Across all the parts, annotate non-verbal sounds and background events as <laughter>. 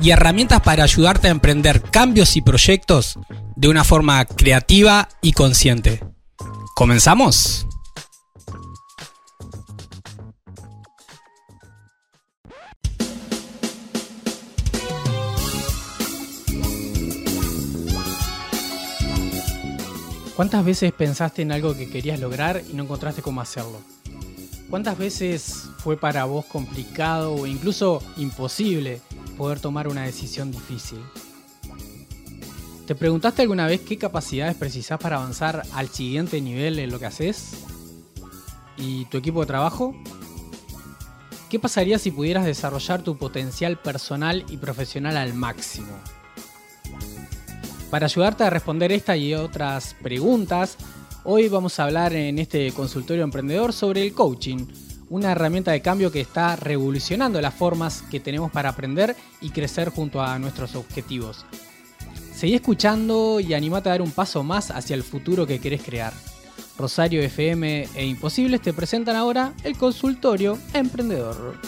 y herramientas para ayudarte a emprender cambios y proyectos de una forma creativa y consciente. ¿Comenzamos? ¿Cuántas veces pensaste en algo que querías lograr y no encontraste cómo hacerlo? ¿Cuántas veces fue para vos complicado o incluso imposible poder tomar una decisión difícil? ¿Te preguntaste alguna vez qué capacidades precisás para avanzar al siguiente nivel en lo que haces? ¿Y tu equipo de trabajo? ¿Qué pasaría si pudieras desarrollar tu potencial personal y profesional al máximo? Para ayudarte a responder esta y otras preguntas, hoy vamos a hablar en este consultorio emprendedor sobre el coaching, una herramienta de cambio que está revolucionando las formas que tenemos para aprender y crecer junto a nuestros objetivos. Seguí escuchando y animate a dar un paso más hacia el futuro que querés crear. Rosario FM e Imposibles te presentan ahora el consultorio emprendedor.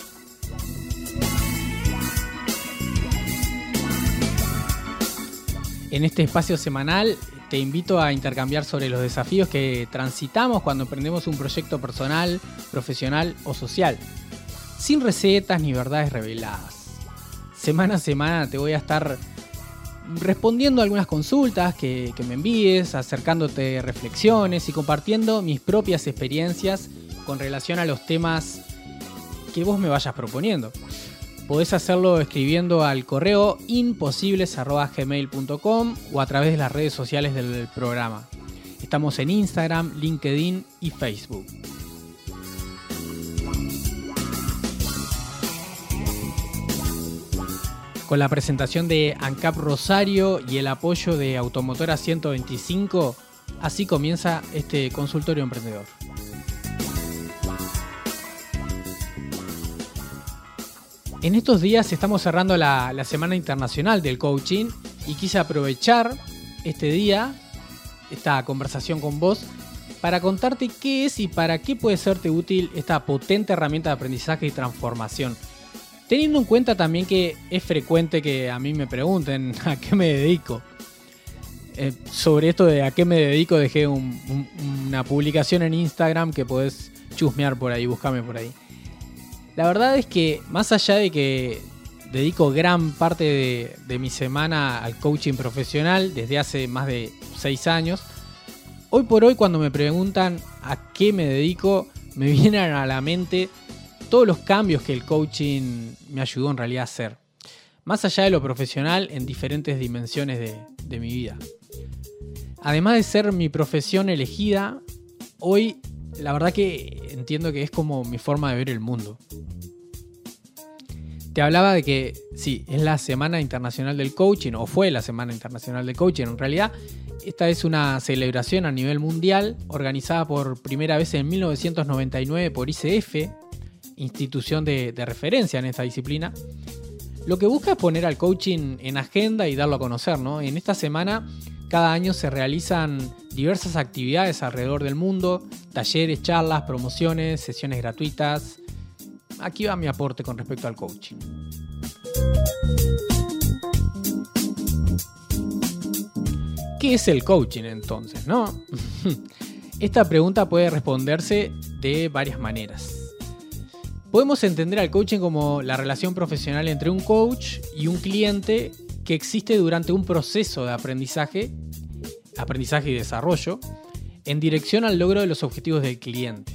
En este espacio semanal te invito a intercambiar sobre los desafíos que transitamos cuando emprendemos un proyecto personal, profesional o social, sin recetas ni verdades reveladas. Semana a semana te voy a estar respondiendo algunas consultas que, que me envíes, acercándote reflexiones y compartiendo mis propias experiencias con relación a los temas que vos me vayas proponiendo. Podés hacerlo escribiendo al correo imposibles.gmail.com o a través de las redes sociales del programa. Estamos en Instagram, LinkedIn y Facebook. Con la presentación de ANCAP Rosario y el apoyo de Automotora 125, así comienza este consultorio emprendedor. En estos días estamos cerrando la, Semana Internacional del Coaching y quise aprovechar este día, esta conversación con vos, para contarte qué es y para qué puede serte útil esta potente herramienta de aprendizaje y transformación. Teniendo en cuenta también que es frecuente que a mí me pregunten <laughs> a qué me dedico. Eh, sobre esto de a qué me dedico dejé una publicación en Instagram que podés chusmear por ahí, buscame por ahí. La verdad es que más allá de que dedico gran parte de, mi semana al coaching profesional desde hace más de 6 años, hoy por hoy cuando me preguntan a qué me dedico, me <laughs> vienen a la mente todos los cambios que el coaching me ayudó en realidad a hacer. Más allá de lo profesional en diferentes dimensiones de, de mi vida. Además de ser mi profesión elegida, hoy la verdad que entiendo que es como mi forma de ver el mundo. Te hablaba de que sí, es la Semana Internacional del Coaching, o fue la Semana Internacional del Coaching. En realidad, esta es una celebración a nivel mundial organizada por primera vez en 1999 por ICF, institución de, de referencia en esta disciplina. Lo que busca es poner al coaching en agenda y darlo a conocer. ¿no? En esta semana, cada año se realizan diversas actividades alrededor del mundo, talleres, charlas, promociones, sesiones gratuitas, aquí va mi aporte con respecto al coaching. ¿Qué es el coaching entonces? ¿no? <laughs> Esta pregunta puede responderse de varias maneras. Podemos entender al coaching como la relación profesional entre un coach y un cliente que existe durante un proceso de aprendizaje, aprendizaje y desarrollo, en dirección al logro de los objetivos del cliente.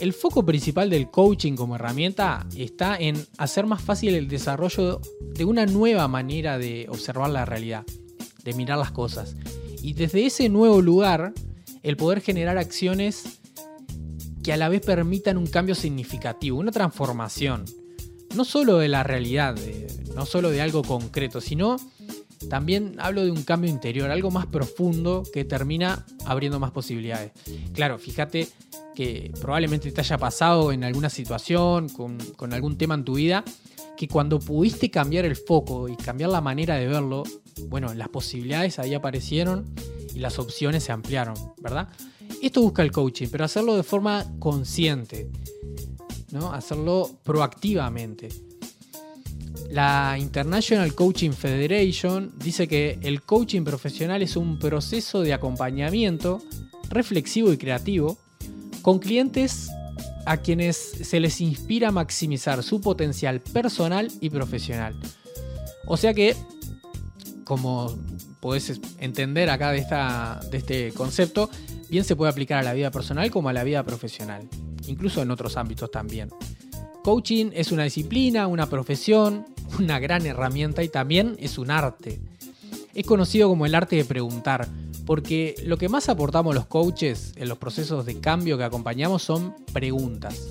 El foco principal del coaching como herramienta está en hacer más fácil el desarrollo de una nueva manera de observar la realidad, de mirar las cosas. Y desde ese nuevo lugar, el poder generar acciones que a la vez permitan un cambio significativo, una transformación. No solo de la realidad, no solo de algo concreto, sino también hablo de un cambio interior, algo más profundo que termina abriendo más posibilidades. Claro, fíjate que probablemente te haya pasado en alguna situación, con, algún tema en tu vida, que cuando pudiste cambiar el foco y cambiar la manera de verlo, bueno, las posibilidades ahí aparecieron y las opciones se ampliaron, ¿verdad? Esto busca el coaching, pero hacerlo de forma consciente, ¿no? Hacerlo proactivamente. La International Coaching Federation dice que el coaching profesional es un proceso de acompañamiento reflexivo y creativo con clientes a quienes se les inspira a maximizar su potencial personal y profesional. O sea que, como podés entender acá de, esta, de este concepto, bien se puede aplicar a la vida personal como a la vida profesional, incluso en otros ámbitos también. Coaching es una disciplina, una profesión, una gran herramienta y también es un arte. Es conocido como el arte de preguntar, porque lo que más aportamos los coaches en los procesos de cambio que acompañamos son preguntas.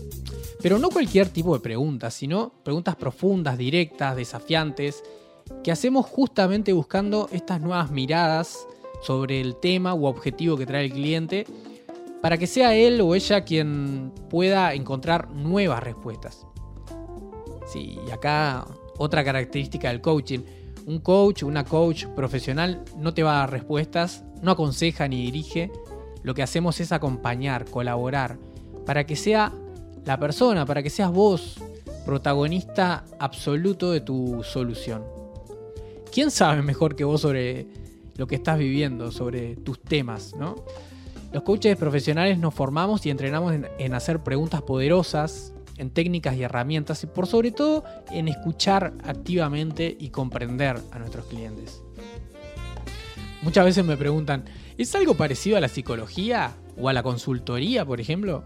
Pero no cualquier tipo de preguntas, sino preguntas profundas, directas, desafiantes, que hacemos justamente buscando estas nuevas miradas sobre el tema u objetivo que trae el cliente, para que sea él o ella quien pueda encontrar nuevas respuestas. Sí, y acá otra característica del coaching. Un coach, una coach profesional no te va a dar respuestas, no aconseja ni dirige. Lo que hacemos es acompañar, colaborar, para que sea la persona, para que seas vos protagonista absoluto de tu solución. ¿Quién sabe mejor que vos sobre lo que estás viviendo, sobre tus temas, ¿no? Los coaches profesionales nos formamos y entrenamos en, en hacer preguntas poderosas, en técnicas y herramientas y por sobre todo en escuchar activamente y comprender a nuestros clientes. Muchas veces me preguntan, ¿es algo parecido a la psicología o a la consultoría, por ejemplo?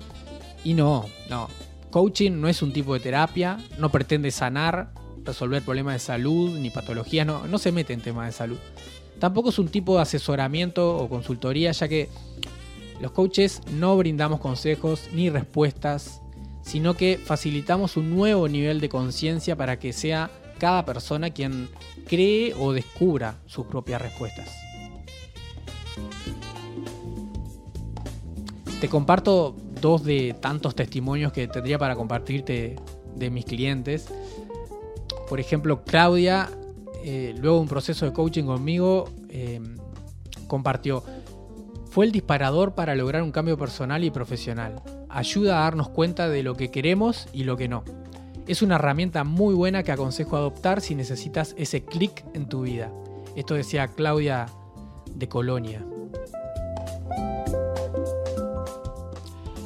Y no, no. Coaching no es un tipo de terapia, no pretende sanar, resolver problemas de salud ni patologías, no, no se mete en temas de salud. Tampoco es un tipo de asesoramiento o consultoría, ya que los coaches no brindamos consejos ni respuestas sino que facilitamos un nuevo nivel de conciencia para que sea cada persona quien cree o descubra sus propias respuestas. Te comparto dos de tantos testimonios que tendría para compartirte de mis clientes. Por ejemplo, Claudia, eh, luego de un proceso de coaching conmigo, eh, compartió, fue el disparador para lograr un cambio personal y profesional ayuda a darnos cuenta de lo que queremos y lo que no. Es una herramienta muy buena que aconsejo adoptar si necesitas ese clic en tu vida. Esto decía Claudia de Colonia.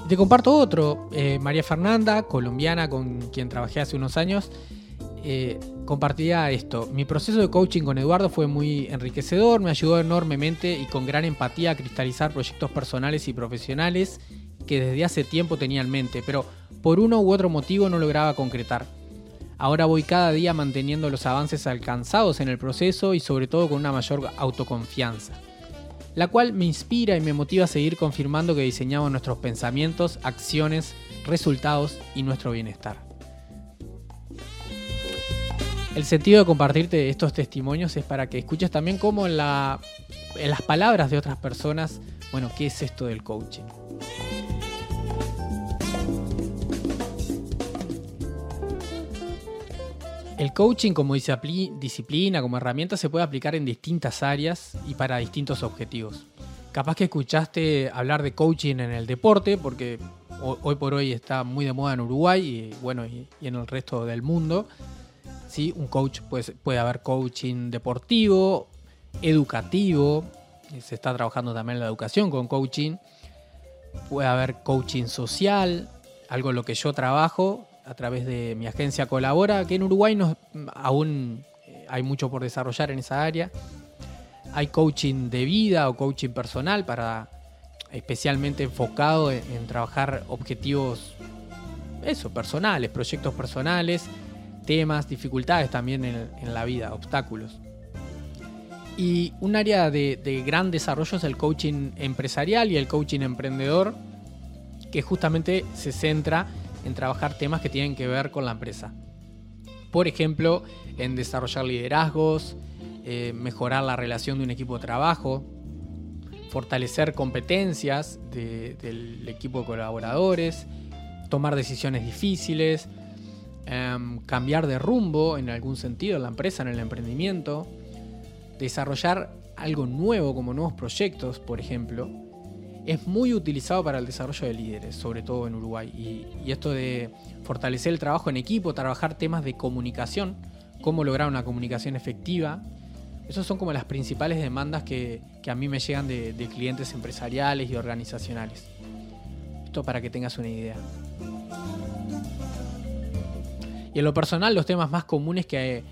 Te comparto otro, eh, María Fernanda, colombiana con quien trabajé hace unos años, eh, compartía esto. Mi proceso de coaching con Eduardo fue muy enriquecedor, me ayudó enormemente y con gran empatía a cristalizar proyectos personales y profesionales que desde hace tiempo tenía en mente, pero por uno u otro motivo no lograba concretar. Ahora voy cada día manteniendo los avances alcanzados en el proceso y sobre todo con una mayor autoconfianza, la cual me inspira y me motiva a seguir confirmando que diseñamos nuestros pensamientos, acciones, resultados y nuestro bienestar. El sentido de compartirte estos testimonios es para que escuches también cómo en, la, en las palabras de otras personas, bueno, qué es esto del coaching. El coaching como disciplina, como herramienta, se puede aplicar en distintas áreas y para distintos objetivos. Capaz que escuchaste hablar de coaching en el deporte, porque hoy por hoy está muy de moda en Uruguay y, bueno, y, en el resto del mundo. ¿Sí? Un coach puede, puede haber coaching deportivo, educativo, se está trabajando también en la educación con coaching. Puede haber coaching social, algo en lo que yo trabajo, a través de mi agencia Colabora, que en Uruguay no, aún eh, hay mucho por desarrollar en esa área. Hay coaching de vida o coaching personal para especialmente enfocado en, trabajar objetivos eso, personales, proyectos personales, temas, dificultades también en, la vida, obstáculos. Y un área de, gran desarrollo es el coaching empresarial y el coaching emprendedor, que justamente se centra en trabajar temas que tienen que ver con la empresa. Por ejemplo, en desarrollar liderazgos, eh, mejorar la relación de un equipo de trabajo, fortalecer competencias del equipo de colaboradores, tomar decisiones difíciles, em, cambiar de rumbo en algún sentido en la empresa, en el emprendimiento, desarrollar algo nuevo como nuevos proyectos, por ejemplo, es muy utilizado para el desarrollo de líderes, sobre todo en Uruguay. Y, y, esto de fortalecer el trabajo en equipo, trabajar temas de comunicación, cómo lograr una comunicación efectiva, esas son como las principales demandas que, a mí me llegan de, clientes empresariales y organizacionales. Esto para que tengas una idea. Y en lo personal, los temas más comunes que,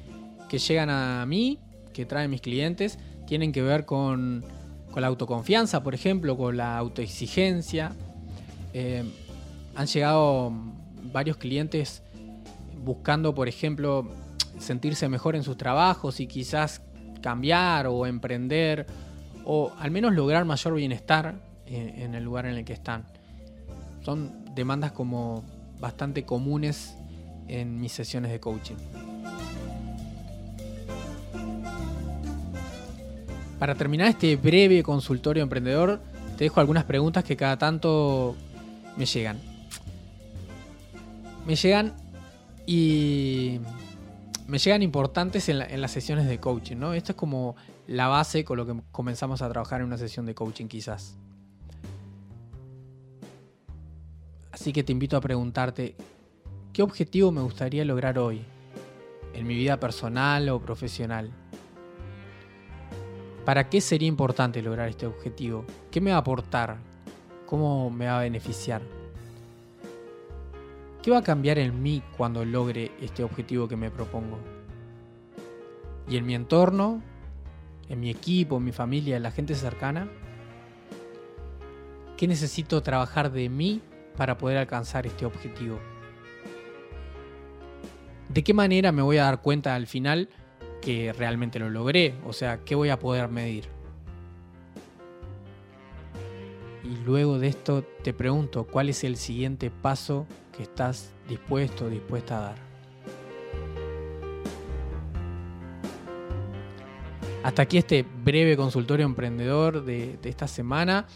llegan a mí, que traen mis clientes, tienen que ver con, la autoconfianza, por ejemplo, con la autoexigencia. Eh, han llegado varios clientes buscando, por ejemplo, sentirse mejor en sus trabajos y quizás cambiar o emprender o al menos lograr mayor bienestar en, el lugar en el que están. Son demandas como bastante comunes en mis sesiones de coaching. Para terminar este breve consultorio emprendedor, te dejo algunas preguntas que cada tanto me llegan. Me llegan y me llegan importantes en, las sesiones de coaching, ¿no? Esto es como la base con lo que comenzamos a trabajar en una sesión de coaching quizás. Así que te invito a preguntarte, ¿qué objetivo me gustaría lograr hoy? ¿En mi vida personal o profesional? ¿Para qué sería importante lograr este objetivo? ¿Qué me va a aportar? ¿Cómo me va a beneficiar? ¿Qué va a cambiar en mí cuando logre este objetivo que me propongo? ¿Y en mi entorno? ¿En mi equipo, en mi familia, en la gente cercana? ¿Qué necesito trabajar de mí para poder alcanzar este objetivo? ¿De qué manera me voy a dar cuenta al final que realmente lo logré? O sea, ¿qué voy a poder medir? Y luego de esto te pregunto, ¿cuál es el siguiente paso estás dispuesto o dispuesta a dar. Hasta aquí este breve consultorio emprendedor de, esta semana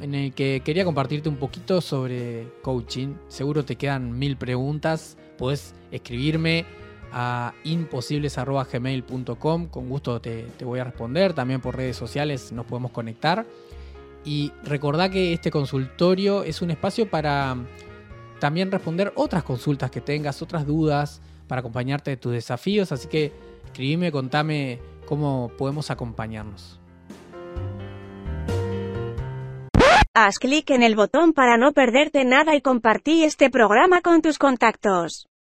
en el que quería compartirte un poquito sobre coaching. Seguro te quedan mil preguntas. Puedes escribirme a imposibles.gmail.com. Con gusto te, te, voy a responder. También por redes sociales nos podemos conectar. Y recordá que este consultorio es un espacio para también responder otras consultas que tengas, otras dudas, para acompañarte de tus desafíos. Así que escribime, contame cómo podemos acompañarnos. Haz clic en el botón para no perderte nada y compartí este programa con tus contactos.